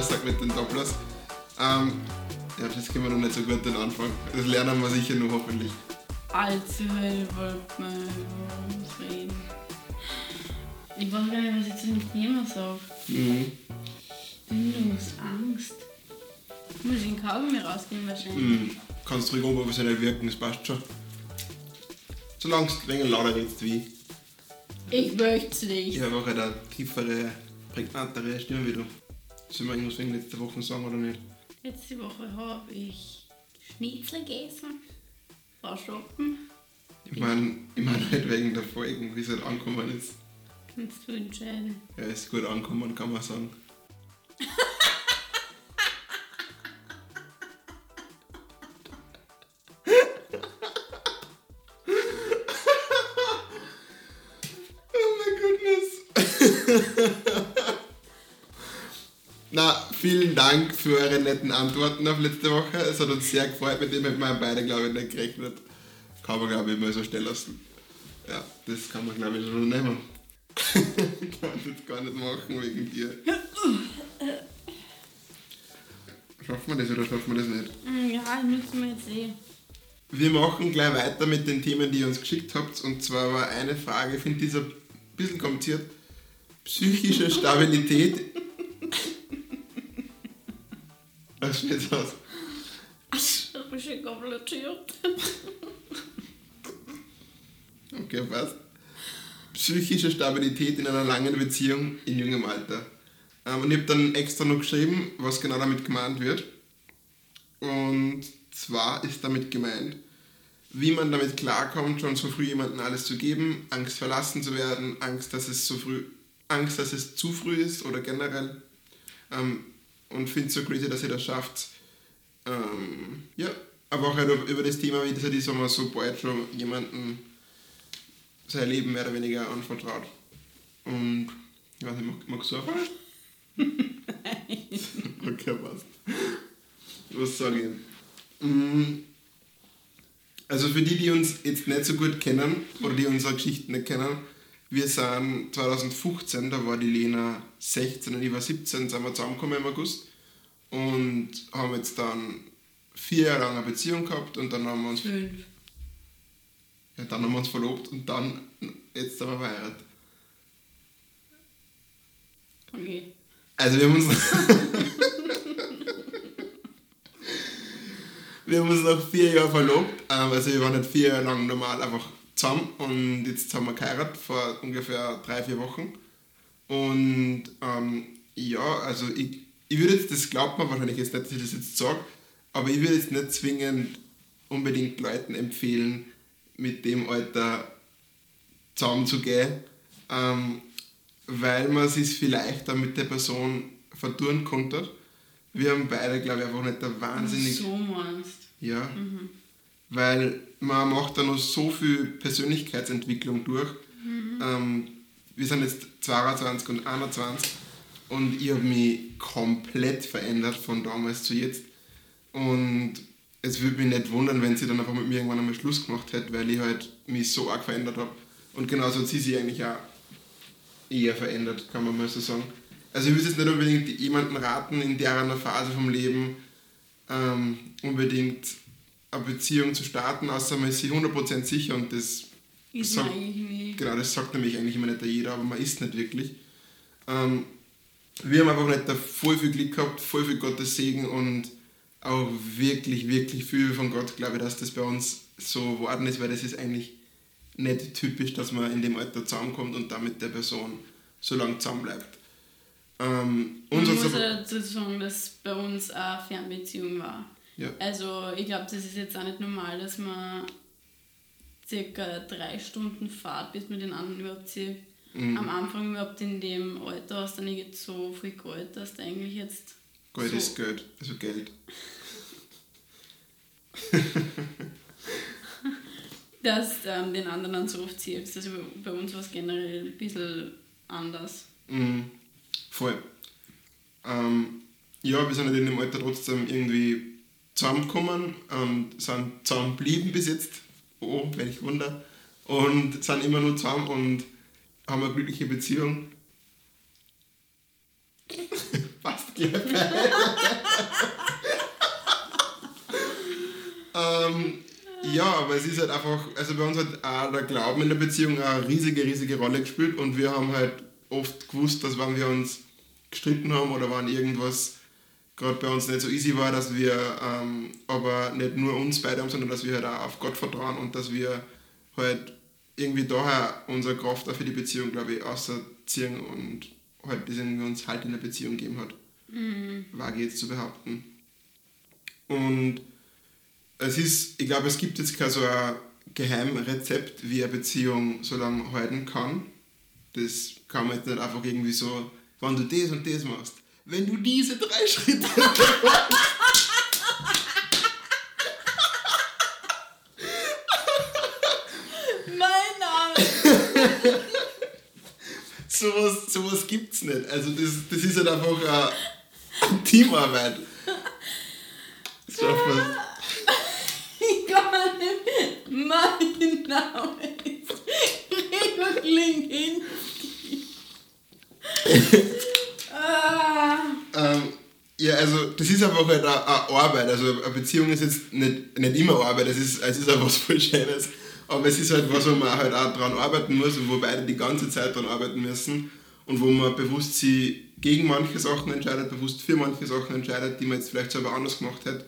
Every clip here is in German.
aussagt mit den Dopplers. Ähm, ja, das können wir noch nicht so gut den Anfang. Das lernen wir sicher noch hoffentlich. Also, ich wollte uns reden. Ich weiß gar nicht, was ich zu dem Thema sage. Mhm. Bindungsangst. Angst. Muss ich den Kaugummi rausnehmen wahrscheinlich? Mhm. Kannst ruhig unprofessionell wirken, das passt schon. Solange es wenig lauter redest wie ich. Möchte nicht. Ich habe auch eine tiefere, prägnantere Stimme wie du. Sollen wir irgendwas wegen letzter Woche sagen oder nicht? Letzte Woche habe ich Schnitzel gegessen. War shoppen. Ich meine, ich mein halt wegen der Folgen, wie es halt angekommen ist. Kannst du entscheiden. Ja, ist gut angekommen, kann man sagen. Dank für eure netten Antworten auf letzte Woche. Es hat uns sehr gefreut, mit dem hätten wir beide, glaube ich, nicht gerechnet. Kann man, glaube ich, mal so stehen lassen. Ja, das kann man, glaube ich, schon nehmen. ich kann das gar nicht machen wegen dir. Schaffen wir das oder schaffen wir das nicht? Hm, Ja, das müssen wir jetzt sehen. Wir machen gleich weiter mit den Themen, die ihr uns geschickt habt. Und zwar war eine Frage, ich finde dieser ein bisschen kompliziert. Psychische Stabilität. Was steht aus? Das ist schon kompliziert. Okay, passt. Psychische Stabilität in einer langen Beziehung in jungem Alter. Ähm, und ich habe dann extra noch geschrieben, was genau damit gemeint wird. Und zwar ist damit gemeint, wie man damit klarkommt, schon so früh jemandem alles zu geben, Angst verlassen zu werden, Angst, dass es so früh, Angst, dass es zu früh ist oder generell. Ähm, und finde es so crazy, dass ihr das schafft. Ähm, ja, aber auch halt über das Thema, wie das halt ist, wenn man so bald schon jemanden sein Leben mehr oder weniger anvertraut. Und ich weiß nicht, mag- magst du anfangen? okay, passt. Was sage ich? Mm, Also für die, die uns jetzt nicht so gut kennen oder die unsere Geschichten nicht kennen, wir sind 2015, da war die Lena 16 und ich war 17, sind wir zusammengekommen im August und haben jetzt dann vier Jahre lang eine Beziehung gehabt und dann haben wir uns Fünf. ja, dann haben wir uns verlobt und dann, jetzt sind wir verheiratet. Okay. Also wir haben uns... wir haben uns nach vier Jahren verlobt. Ähm, also wir waren nicht vier Jahre lang normal einfach zusammen und jetzt haben wir geheiratet vor ungefähr drei, vier Wochen. Und ähm, ja, also ich, ich würde jetzt, das glaubt man wahrscheinlich jetzt nicht, dass ich das jetzt sage, aber ich würde jetzt nicht zwingend unbedingt Leuten empfehlen, mit dem Alter zusammenzugehen, ähm, weil man sich vielleicht dann mit der Person verdurren konnte. Wir haben beide, glaube ich, einfach nicht der wahnsinnig... So meinst. Ja. Weil man macht da noch so viel Persönlichkeitsentwicklung durch. Ähm, wir sind jetzt 22 und 21 und ich habe mich komplett verändert von damals zu jetzt. Und es würde mich nicht wundern, wenn sie dann einfach mit mir irgendwann einmal Schluss gemacht hätte, weil ich halt mich so arg verändert habe. Und genauso hat sie sich eigentlich auch eher verändert, kann man mal so sagen. Also ich würde jetzt nicht unbedingt jemanden raten, in der Phase vom Leben ähm, unbedingt eine Beziehung zu starten, außer man ist sich 100% sicher und das, Ist Sag- man irgendwie. genau, das sagt nämlich eigentlich immer nicht jeder, aber man ist nicht wirklich. Ähm, wir haben einfach nicht da voll viel Glück gehabt, voll viel Gottes Segen und auch wirklich, wirklich viel von Gott, glaube ich, dass das bei uns so geworden ist, weil das ist eigentlich nicht typisch, dass man in dem Alter zusammenkommt und dann mit der Person so lange zusammenbleibt. Ähm, Man uns hat's muss dazu sagen, dass bei uns eine Fernbeziehung war. Ja. Also ich glaube, das ist jetzt auch nicht normal, dass man circa drei Stunden Fahrt, bis man den anderen überhaupt sieht. Mhm. Am Anfang überhaupt in dem Alter hast du nicht so viel Geld, dass du eigentlich jetzt Geld so, ist Geld, also Geld. dass du ähm, den anderen dann so oft siehst. Also bei uns war es generell ein bisschen anders. Mhm. Voll. Ähm, ja, wir sind halt in dem Alter trotzdem irgendwie zusammengekommen und sind zusammengeblieben bis jetzt. Oh, welch Wunder. Und sind immer nur zusammen und haben eine glückliche Beziehung. Passt gleich ähm, ja, aber es ist halt einfach, also bei uns hat auch der Glauben in der Beziehung eine riesige, riesige Rolle gespielt und wir haben halt oft gewusst, dass wenn wir uns gestritten haben oder wenn irgendwas gerade bei uns nicht so easy war, dass wir ähm, aber nicht nur uns beide haben, sondern dass wir halt auch auf Gott vertrauen und dass wir halt irgendwie daher unsere Kraft auch für die Beziehung, glaube ich, ausziehen und halt das irgendwie uns halt in der Beziehung gegeben hat. Mhm. Wage jetzt zu behaupten. Und es ist, ich glaube, es gibt jetzt kein so ein Geheimrezept, wie eine Beziehung so lange halten kann. Das kann man jetzt nicht einfach irgendwie so, wenn du das und das machst, wenn du diese drei Schritte Mein Name! sowas, sowas gibt es nicht. Also das, das ist halt einfach eine, Teamarbeit. Ich nicht. Mein Name ist Gregor Klinkin. also das ist einfach halt eine, eine Arbeit. Also eine Beziehung ist jetzt nicht, nicht immer Arbeit, es ist, es ist auch was voll Schönes. Aber es ist halt was, wo man halt auch dran arbeiten muss und wo beide die ganze Zeit dran arbeiten müssen. Und wo man bewusst sich gegen manche Sachen entscheidet, bewusst für manche Sachen entscheidet, die man jetzt vielleicht selber anders gemacht hat.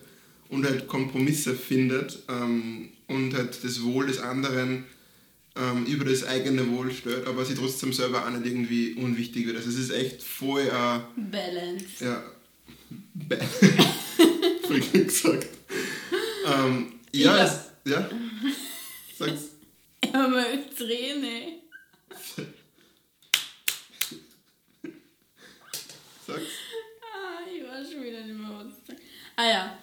Und halt Kompromisse findet ähm, und halt das Wohl des anderen ähm, über das eigene Wohl stellt, aber sie trotzdem selber auch nicht irgendwie unwichtig wird. Also es ist echt voll äh, Balance. ja. Voll gut gesagt. Ähm, ja, Ja. es, ja. Sag's. Er möchte Träne. Sag's. Ah, ich weiß schon wieder nicht mehr, was ich sagen. Ah ja.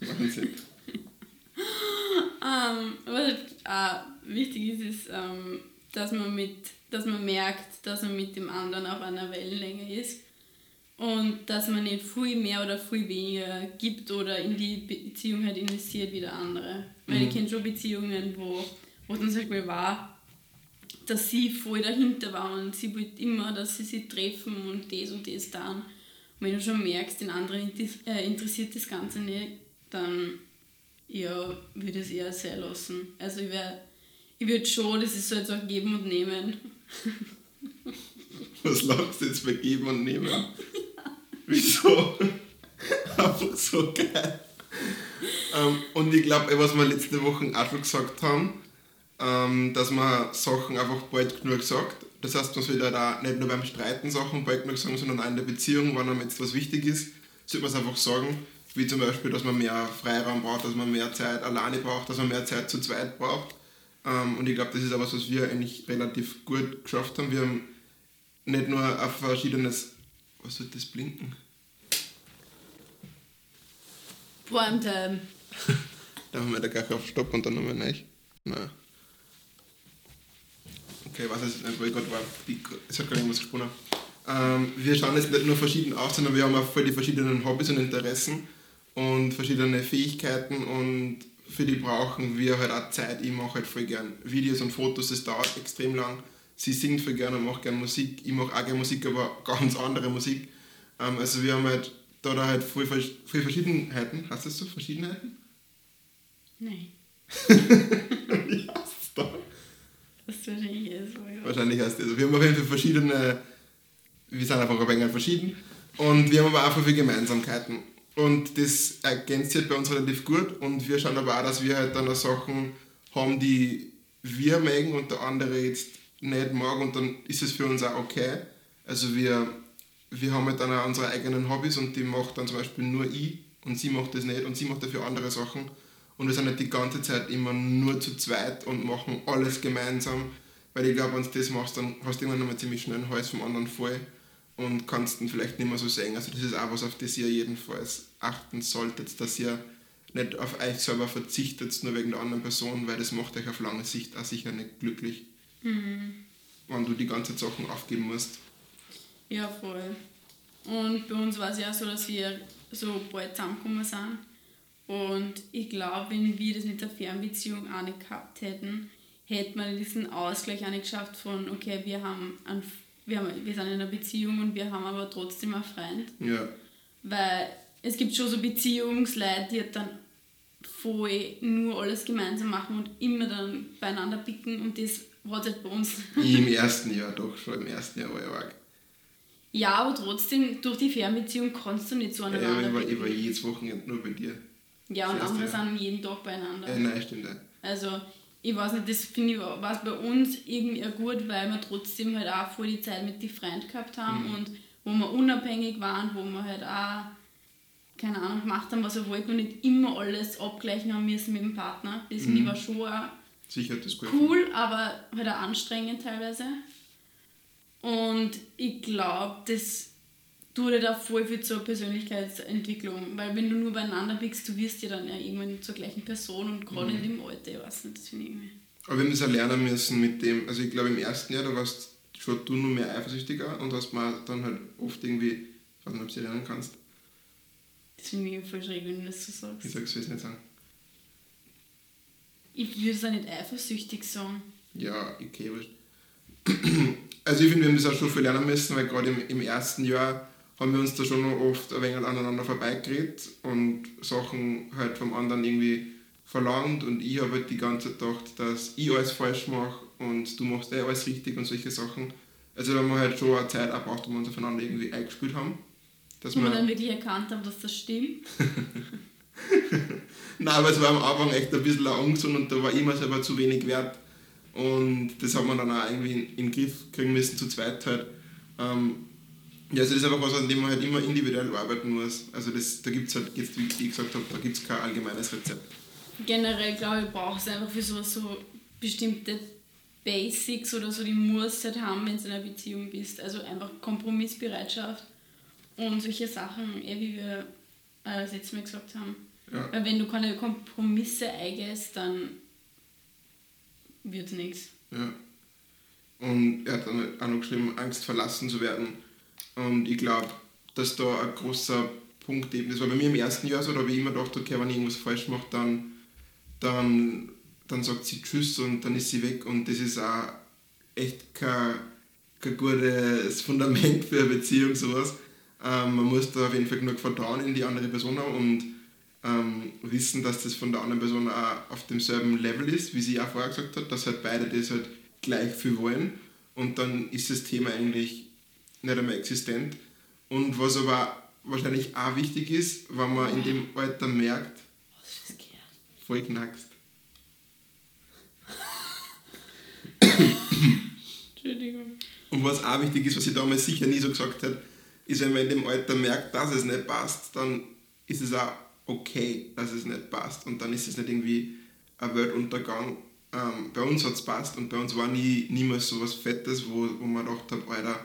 Wahnsinn. Ähm, was auch wichtig ist, ist, ähm, dass, man mit, dass man merkt, dass man mit dem anderen auf einer Wellenlänge ist und dass man nicht viel mehr oder viel weniger gibt oder in die Beziehung halt investiert wie der andere. Weil ich kenne schon Beziehungen, wo, wo dann zum Beispiel war, dass sie voll dahinter war und sie wollte immer, dass sie sich treffen und das und das tun. Und wenn du schon merkst, den anderen äh, interessiert das Ganze nicht, dann ja, würde ich es eher sein lassen. Also ich wär, ich würde schon, das ist so jetzt auch geben und nehmen. Was lachst du jetzt bei Geben und Nehmen? Wieso? Einfach so geil. Ähm, und ich glaube, was wir letzte Woche auch schon gesagt haben, ähm, dass man Sachen einfach bald genug sagt. Das heißt, man sollte da nicht nur beim Streiten Sachen bald genug sagen, sondern auch in der Beziehung, wenn einem jetzt was wichtig ist, sollte man es einfach sagen. Wie zum Beispiel, dass man mehr Freiraum braucht, dass man mehr Zeit alleine braucht, dass man mehr Zeit zu zweit braucht. Ähm, und ich glaube, das ist auch was, was wir eigentlich relativ gut geschafft haben. Wir haben nicht nur auf verschiedenes. Was soll das blinken? Primetime. Da haben wir da gleich auf Stopp und dann nochmal rein. Nein. Okay, was ist nicht, weil ich gerade war. Es hat gerade irgendwas gesponnen. Ähm, wir schauen jetzt nicht nur verschieden aus, sondern wir haben auch voll die verschiedenen Hobbys und Interessen und verschiedene Fähigkeiten und für die brauchen wir halt auch Zeit. Ich mache halt voll gern Videos und Fotos, das dauert extrem lang. Sie singt voll gern und macht gern Musik. Ich mache auch gern Musik, aber ganz andere Musik. Ähm, also wir haben halt da, da halt voll, voll Verschiedenheiten. Hast du das so? Verschiedenheiten? Nein, ja, da. das ist wahrscheinlich eh so. Ja. Wahrscheinlich heißt das. Wir haben auf jeden Fall verschiedene, wir sind einfach ein wenig verschieden und wir haben aber auch viele Gemeinsamkeiten. Und das ergänzt sich halt bei uns relativ gut und wir schauen aber auch, dass wir halt dann auch Sachen haben, die wir mögen und der andere jetzt nicht mag und dann ist es für uns auch okay. Also wir, wir haben halt dann auch unsere eigenen Hobbys und die macht dann zum Beispiel nur ich und sie macht das nicht und sie macht dafür andere Sachen. Und wir sind nicht die ganze Zeit immer nur zu zweit und machen alles gemeinsam. Weil ich glaube, wenn du das machst, dann hast du irgendwann einmal ziemlich schnell einen Hals vom anderen voll und kannst ihn vielleicht nicht mehr so sehen. Also das ist auch was, auf das ihr jedenfalls achten solltet, dass ihr nicht auf euch selber verzichtet, nur wegen der anderen Person, weil das macht euch auf lange Sicht auch sicher nicht glücklich. Wenn du die ganzen Sachen aufgeben musst. Ja, voll. Und bei uns war es ja so, dass wir so bald zusammengekommen sind. Und ich glaube, wenn wir das mit der Fernbeziehung auch nicht gehabt hätten, hätte man diesen Ausgleich auch nicht geschafft von, okay, wir haben einen wir, haben, wir sind in einer Beziehung und wir haben aber trotzdem einen Freund. Ja. Weil es gibt schon so Beziehungsleute, die dann voll nur alles gemeinsam machen und immer dann beieinander picken und das hat halt bei uns. Im ersten Jahr doch, schon im ersten Jahr war ich arg. Ja, aber trotzdem, durch die Fernbeziehung kannst du nicht so Ja, aneinander ich, war, ich war jedes Wochenende nur bei dir. Ja, und andere Jahr. sind jeden Tag beieinander. Ja, nein, stimmt. Ja. Also, ich weiß nicht, das finde ich war bei uns irgendwie auch gut, weil wir trotzdem halt auch voll die Zeit mit den Freunden gehabt haben Mhm. und wo wir unabhängig waren, wo wir halt auch, keine Ahnung, gemacht haben, was wir wollten und nicht immer alles abgleichen haben müssen mit dem Partner. Das finde Mhm. ich war schon auch Sicher das gut cool, aber halt auch anstrengend teilweise. Und ich glaube, das tut halt auch voll viel zur Persönlichkeitsentwicklung, weil wenn du nur beieinander bist, du wirst ja dann ja irgendwann zur gleichen Person und gerade Mhm. in dem Alter, ich weiß nicht, das finde ich irgendwie. Aber wir haben das auch lernen müssen mit dem, also ich glaube im ersten Jahr, da warst schon du nur mehr eifersüchtiger und hast mal dann halt oft irgendwie, ich weiß nicht, ob du dich erinnern kannst, Das finde ich voll schräg, wenn du das so ich sagst. sag's jetzt nicht sagen. Ich würde es auch nicht eifersüchtig sagen. Ja, okay. Also ich finde, wir haben das auch schon viel lernen müssen, weil gerade im, im ersten Jahr haben wir uns da schon noch oft ein wenig aneinander vorbeigeredet und Sachen halt vom anderen irgendwie verlangt und ich habe halt die ganze Zeit gedacht, dass ich alles falsch mache und du machst eh alles richtig und solche Sachen. Also da haben wir halt schon eine Zeit auch gebraucht, wo wir uns aufeinander irgendwie eingespielt haben. Dass wir wir, dann wirklich erkannt haben, dass das stimmt. Nein, aber es war am Anfang echt ein bisschen Angst und da war ich mir selber zu wenig wert. Und das hat man dann auch irgendwie in, in den Griff kriegen müssen, zu zweit halt. Ähm, ja, also das ist einfach was, an dem man halt immer individuell arbeiten muss. Also das, da gibt es halt, jetzt, wie ich gesagt habe, da gibt es kein allgemeines Rezept. Generell glaube ich, brauchst du einfach für sowas so bestimmte Basics oder so, die musst halt haben, wenn du in einer Beziehung bist. Also einfach Kompromissbereitschaft und solche Sachen, eh wie wir äh, das letzte Mal gesagt haben. Ja. Weil wenn du keine Kompromisse eingehst, dann wird es nichts. Ja. Und er hat dann auch noch geschrieben, Angst verlassen zu werden. Und ich glaube, dass da ein großer Punkt eben, das war bei mir im ersten Jahr so, da habe ich immer gedacht, okay, wenn ich irgendwas falsch mache, dann, dann, dann sagt sie Tschüss und dann ist sie weg. Und das ist auch echt kein, kein gutes Fundament für eine Beziehung, sowas. Ähm, man muss da auf jeden Fall genug Vertrauen in die andere Person haben und ähm, wissen, dass das von der anderen Person auch auf demselben Level ist, wie sie auch vorher gesagt hat, dass halt beide das halt gleich viel wollen und dann ist das Thema eigentlich nicht einmal existent. Und was aber wahrscheinlich auch wichtig ist, wenn man in dem Alter merkt, Was ist das gehört? voll knackst. Entschuldigung. Und was auch wichtig ist, was ich damals sicher nie so gesagt hätte, ist, wenn man in dem Alter merkt, dass es nicht passt, dann ist es auch okay, dass es nicht passt. Und dann ist es nicht irgendwie ein Weltuntergang. Ähm, bei uns hat es passt und bei uns war nie, niemals so was Fettes, wo, wo man gedacht hat, Alter,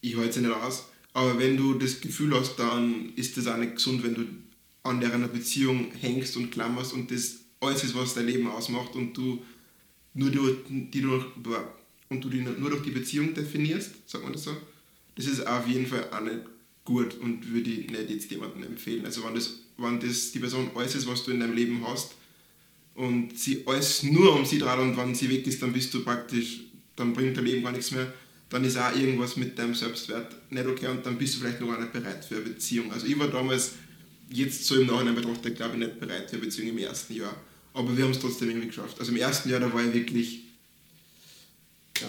ich halte es nicht aus. Aber wenn du das Gefühl hast, dann ist das auch nicht gesund, wenn du an der Beziehung hängst und klammerst und das alles ist, was dein Leben ausmacht und du nur durch, die durch, und du die nur durch die Beziehung definierst, sagt man das so, das ist auf jeden Fall auch nicht gut und würde ich nicht jetzt jemandem empfehlen. Also wenn das, wenn das die Person alles ist, was du in deinem Leben hast und sie alles nur um sie dreht und wenn sie weg ist, dann bist du praktisch, dann bringt dein Leben gar nichts mehr, dann ist auch irgendwas mit deinem Selbstwert nicht okay und dann bist du vielleicht noch gar nicht bereit für eine Beziehung. Also ich war damals, jetzt so im Nachhinein betrachtet, glaube ich, nicht bereit für eine Beziehung im ersten Jahr. Aber wir haben es trotzdem irgendwie geschafft. Also im ersten Jahr, da war ich wirklich, ja,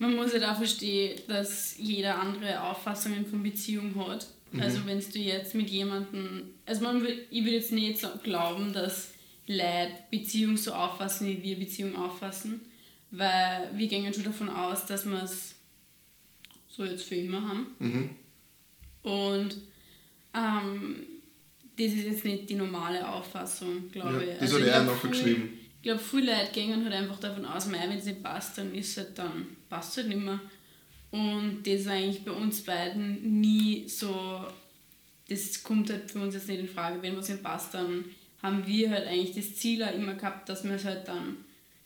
Man muss halt auch verstehen, dass jeder andere Auffassungen von Beziehung hat. Also wenn du jetzt mit jemandem, also man will, ich würde jetzt nicht so glauben, dass Leute Beziehung so auffassen, wie wir Beziehung auffassen, weil wir gehen schon davon aus, dass wir es so jetzt für immer haben. mhm. Und ähm, das ist jetzt nicht die normale Auffassung, glaube Ja, ich. das Also hat ich er noch viel- geschrieben. Ich glaube, viele Leute gehen halt einfach davon aus, wenn es nicht passt, dann ist es halt dann, passt halt nicht mehr. Und das ist eigentlich bei uns beiden nie so, das kommt halt für uns jetzt nicht in Frage. Wenn was nicht passt, dann haben wir halt eigentlich das Ziel auch immer gehabt, dass wir es halt dann,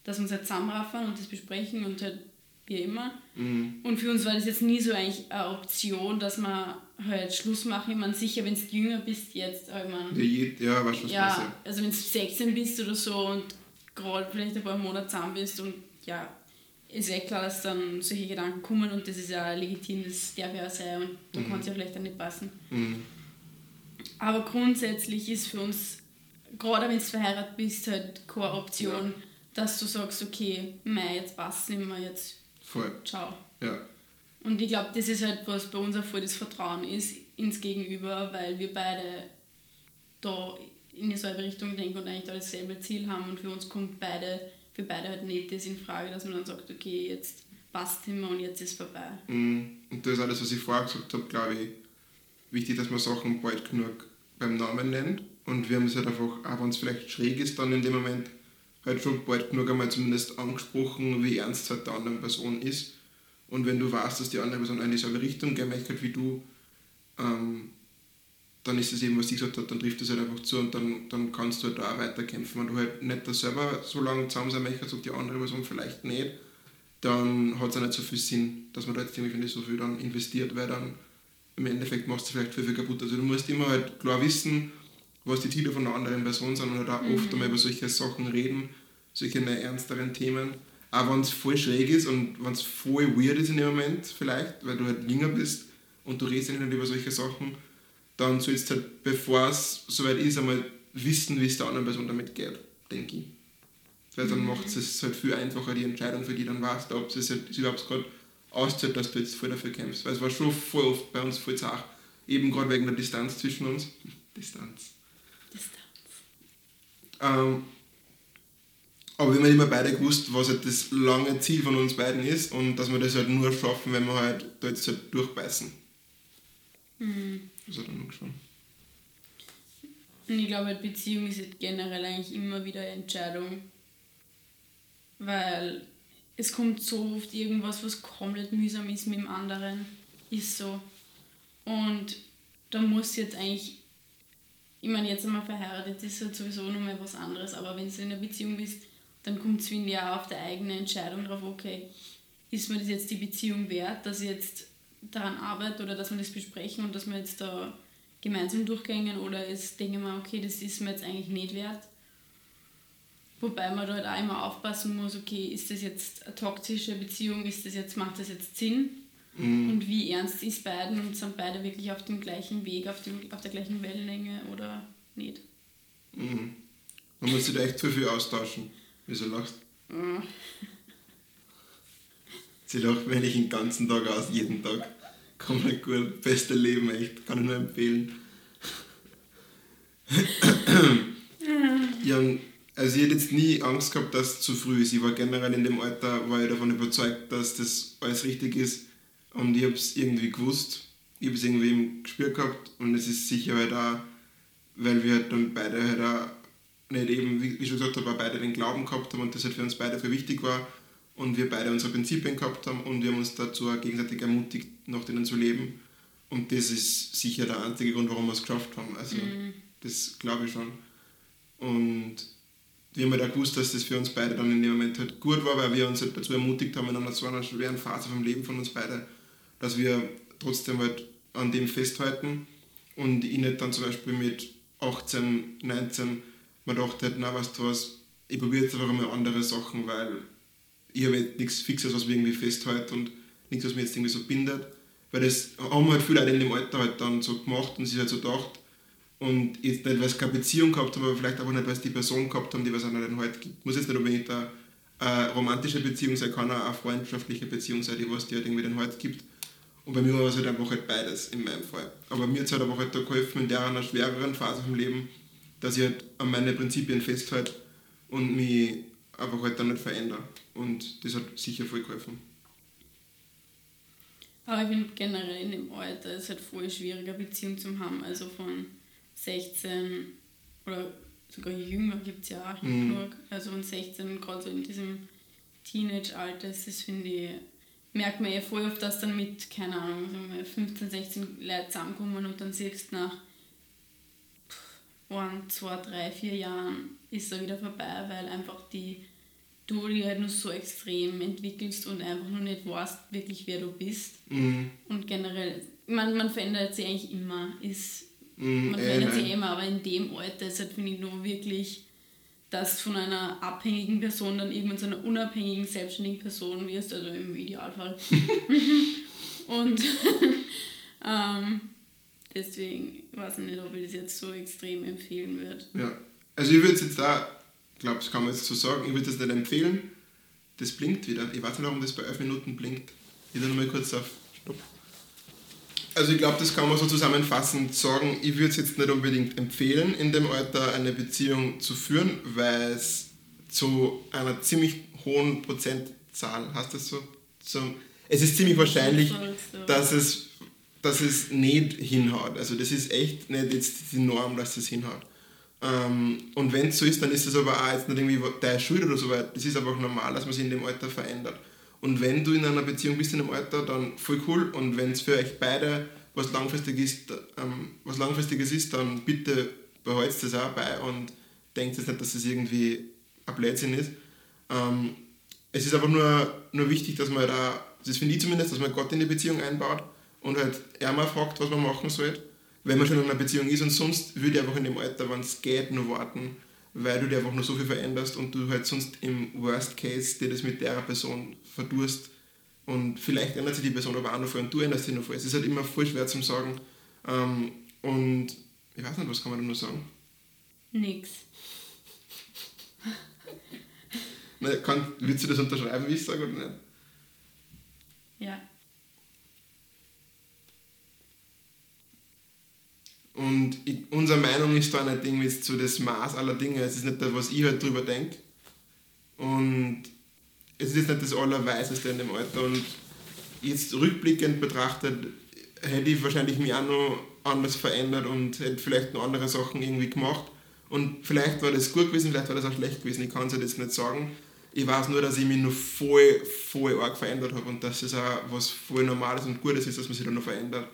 dass wir uns halt zusammenraffen und das besprechen und halt wie immer. Mhm. Und für uns war das jetzt nie so eigentlich eine Option, dass wir halt Schluss machen. Ich meine, sicher, wenn du jünger bist jetzt, aber ich meine, Ja, ja weißt was ja, also wenn du 16 bist oder so und gerade vielleicht ein paar Monate zusammen bist und ja, ist ja klar, dass dann solche Gedanken kommen und das ist ja legitim, das darf ja auch sein und da Mhm. kann es ja vielleicht auch nicht passen. Mhm. Aber grundsätzlich ist für uns, gerade wenn du verheiratet bist, halt keine Option, Ja. dass du sagst, okay, mei, jetzt passt nicht mehr, jetzt Voll. ciao. Ja. Und ich glaube, das ist halt, was bei uns auch voll das Vertrauen ist ins Gegenüber, weil wir beide da in dieselbe Richtung denken und eigentlich da dasselbe Ziel haben und für uns kommt beide, für beide halt nicht das in Frage, dass man dann sagt, okay, jetzt passt mehr und jetzt ist vorbei. Mhm. Und das ist alles, was ich vorher gesagt habe, glaube ich, wichtig, dass man Sachen bald genug beim Namen nennt. Und wir haben es halt einfach, auch wenn es vielleicht schräg ist, dann in dem Moment halt schon bald genug einmal zumindest angesprochen, wie ernst halt der anderen Person ist. Und wenn du weißt, dass die andere Person in dieselbe Richtung gehen möchte wie du, ähm, dann ist es eben, was sie gesagt hat, dann trifft es halt einfach zu und dann, dann kannst du halt da auch weiterkämpfen. Wenn du halt nicht da selber so lange zusammen sein möchtest und die andere Person vielleicht nicht, dann hat es auch nicht so viel Sinn, dass man da jetzt irgendwie ich, so viel dann investiert, weil dann im Endeffekt machst du vielleicht viel, viel kaputt. Also du musst immer halt klar wissen, was die Ziele von der anderen Person sind und halt auch oft einmal über solche Sachen reden, solche ernsteren Themen. Auch wenn es voll schräg ist und wenn es voll weird ist in dem Moment vielleicht, weil du halt jünger bist und du redest nicht über solche Sachen, dann sollst du halt, bevor es soweit ist, einmal wissen, wie es der anderen Person damit geht, denke ich. Weil dann macht es halt viel einfacher, die Entscheidung für die dann weißt, ob es halt überhaupt gerade auszahlt, dass du jetzt voll dafür kämpfst. Weil es war schon voll oft bei uns voll zart, eben gerade wegen der Distanz zwischen uns. Distanz. Distanz. Ähm, aber wir haben halt immer beide gewusst, was halt das lange Ziel von uns beiden ist und dass wir das halt nur schaffen, wenn wir halt da jetzt halt durchbeißen. Mhm. Das hat er noch schon. Und ich glaube, Beziehung ist halt generell eigentlich immer wieder eine Entscheidung, weil es kommt so oft irgendwas, was komplett mühsam ist mit dem anderen, ist so. Und da muss jetzt eigentlich, ich meine, jetzt einmal verheiratet ist halt sowieso nochmal was anderes, aber wenn du in einer Beziehung bist, dann kommt es, finde ich, auch auf die eigene Entscheidung drauf, okay, ist mir das jetzt die Beziehung wert, dass ich jetzt daran arbeite oder dass wir das besprechen und dass wir jetzt da gemeinsam durchgängen oder ist, denke ich mir, okay, das ist mir jetzt eigentlich nicht wert. Wobei man da halt auch immer aufpassen muss, okay, ist das jetzt eine toxische Beziehung, ist das jetzt, macht das jetzt Sinn? Mhm. Und wie ernst ist beiden und sind beide wirklich auf dem gleichen Weg, auf, dem, auf der gleichen Wellenlänge oder nicht? Mhm. Man muss sich da echt viel, viel austauschen. Wieso lachst Äh, Sie lacht eigentlich den ganzen Tag aus, jeden Tag. Komplett gut. Beste Leben, echt. Kann ich nur empfehlen. ja, also ich hätte jetzt nie Angst gehabt, dass es zu früh ist. Ich war generell in dem Alter, war ich davon überzeugt, dass das alles richtig ist. Und ich habe es irgendwie gewusst. Ich habe es irgendwie im Gespür gehabt. Und es ist sicher halt auch, weil wir halt dann beide halt auch nicht eben, wie wie schon gesagt habe, auch beide den Glauben gehabt haben und das halt für uns beide für wichtig war und wir beide unsere Prinzipien gehabt haben und wir haben uns dazu auch gegenseitig ermutigt, nach denen zu leben. Und das ist sicher der einzige Grund, warum wir es geschafft haben. Also das glaube ich schon. Und wir haben halt auch gewusst, dass das für uns beide dann in dem Moment halt gut war, weil wir uns halt dazu ermutigt haben in einer so einer schweren Phase vom Leben von uns beide, dass wir trotzdem halt an dem festhalten und ich nicht dann zum Beispiel mit 18, 19 mir dachte, halt, na weißt du was, ich probiere jetzt einfach mal andere Sachen, weil ich habe nichts Fixes, was mich irgendwie festhält und nichts, was mich jetzt irgendwie so bindet. Weil das haben halt viele Leute in dem Alter halt dann so gemacht und sich halt so gedacht. Und jetzt nicht, weil sie keine Beziehung gehabt haben, aber vielleicht auch nicht, weil sie die Person gehabt haben, die was einer denn heute gibt. Muss jetzt nicht unbedingt eine, eine romantische Beziehung sein, kann auch eine freundschaftliche Beziehung sein, die was die halt irgendwie den heute gibt. Und bei mir war es halt einfach halt beides in meinem Fall. Aber mir hat es halt aber halt da geholfen in der einer schwereren Phase vom Leben, dass ich halt an meine Prinzipien festhalte und mich einfach halt dann nicht verändere. Und das hat sicher voll geholfen. Aber ich finde generell in dem Alter ist halt voll schwierig, eine Beziehung zu haben. Also von 16 oder sogar jünger gibt es ja auch Mhm. genug. Also von 16, gerade so in diesem Teenage-Alter, ist das finde ich, merkt man eh voll oft, dass dann mit, keine Ahnung, sagen wir 15, 16 Leute zusammenkommen und dann siehst du nach ein, zwei, drei, vier Jahren ist er wieder vorbei, weil einfach die du dich halt nur so extrem entwickelst und einfach nur nicht weißt wirklich, wer du bist. Mhm. Und generell, man, man verändert sich eigentlich immer. Ist, Mhm, man verändert sich nein. immer, aber in dem Alter ist halt, finde ich, nur wirklich, dass du von einer abhängigen Person dann irgendwann zu einer unabhängigen, selbstständigen Person wirst, also im Idealfall. Und ähm, deswegen weiß ich nicht, ob ich das jetzt so extrem empfehlen würde. Ja, also ich würde es jetzt da, ich glaube, das kann man jetzt so sagen, ich würde das nicht empfehlen. Das blinkt wieder. Ich weiß nicht, warum das bei 11 Minuten blinkt. Ich will nochmal kurz auf Stopp. Also ich glaube, das kann man so zusammenfassend sagen. Ich würde es jetzt nicht unbedingt empfehlen, in dem Alter eine Beziehung zu führen, weil es zu einer ziemlich hohen Prozentzahl, hast das so? so es ist ziemlich wahrscheinlich, dass es, dass es nicht hinhaut. Also das ist echt nicht jetzt die Norm, dass es hinhaut. Ähm, und wenn es so ist, dann ist es aber auch jetzt nicht irgendwie deine Schuld oder so, weil das ist einfach normal, dass man sich in dem Alter verändert. Und wenn du in einer Beziehung bist in einem Alter, dann voll cool. Und wenn es für euch beide was, langfristig ist, ähm, was Langfristiges ist, dann bitte behaltet es auch bei und denkt jetzt nicht, dass es irgendwie ein Blödsinn ist. Ähm, es ist einfach nur, nur wichtig, dass man da, das finde ich zumindest, dass man Gott in die Beziehung einbaut und halt er mal fragt, was man machen soll, wenn man schon in einer Beziehung ist. Und sonst würde ich einfach in dem Alter, wenn es geht, nur warten weil du dir einfach nur so viel veränderst und du halt sonst im Worst Case dir das mit der Person verdurst und vielleicht ändert sich die Person aber auch noch voll und du änderst dich noch voll. Es ist halt immer voll schwer zu sagen ähm, und ich weiß nicht, was kann man da nur sagen? Nix. Na, kann, willst du das unterschreiben, wie ich sage, oder nicht? Ja. Und ich, unsere Meinung ist da nicht irgendwie so das Maß aller Dinge. Es ist nicht das, was ich halt drüber denke. Und es ist nicht das Allerweiseste in dem Alter. Und jetzt rückblickend betrachtet, hätte ich wahrscheinlich mich auch noch anders verändert und hätte vielleicht noch andere Sachen irgendwie gemacht. Und vielleicht war das gut gewesen, vielleicht war das auch schlecht gewesen. Ich kann es jetzt nicht sagen. Ich weiß nur, dass ich mich noch voll, voll arg verändert habe und dass es auch was voll Normales und Gutes ist, dass man sich dann noch verändert.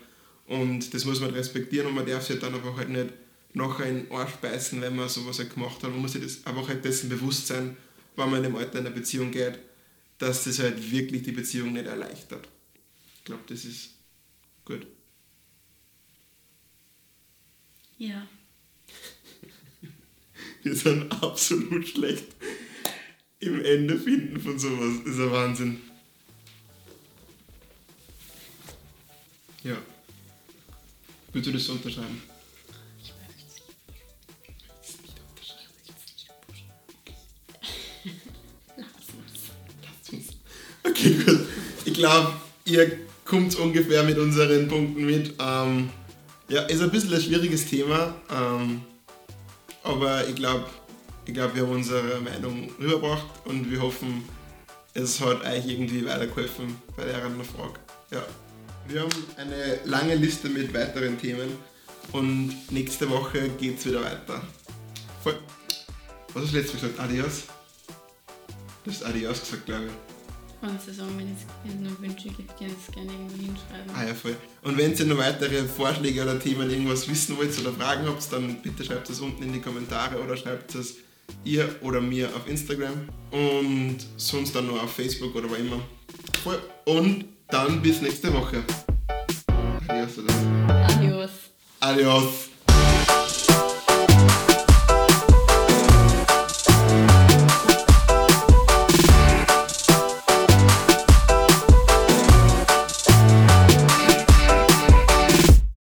Und das muss man respektieren und man darf sich dann einfach halt nicht nachher in den Arsch beißen, wenn man sowas halt gemacht hat. Man muss sich das einfach halt dessen bewusst sein, wenn man in dem Alter in eine Beziehung geht, dass das halt wirklich die Beziehung nicht erleichtert. Ich glaube, das ist gut. Ja. Wir sind absolut schlecht im Ende finden von sowas. Das ist ein Wahnsinn. Ja. Würdest du das so unterschreiben? Ich möchte es nicht unterschreiben. Okay, gut. Ich glaube, ihr kommt ungefähr mit unseren Punkten mit. Ähm, ja, ist ein bisschen ein schwieriges Thema, ähm, aber ich glaube, ich glaub, wir haben unsere Meinung rübergebracht und wir hoffen, es hat euch irgendwie weitergeholfen bei der Frage. Ja. Wir haben eine lange Liste mit weiteren Themen und nächste Woche geht es wieder weiter. Voll. Was hast du letztes Mal gesagt? Adios? Du hast Adios gesagt, glaube ich. Und Saison, wenn es noch Wünsche gibt, kann ich es gerne irgendwo hinschreiben. Ah ja, voll. Und wenn ihr noch weitere Vorschläge oder Themen irgendwas wissen wollt oder Fragen habt, dann bitte schreibt es unten in die Kommentare oder schreibt es ihr oder mir auf Instagram und sonst dann nur auf Facebook oder wo immer. Voll. Und dann bis nächste Woche. Adios. Adios. Adios.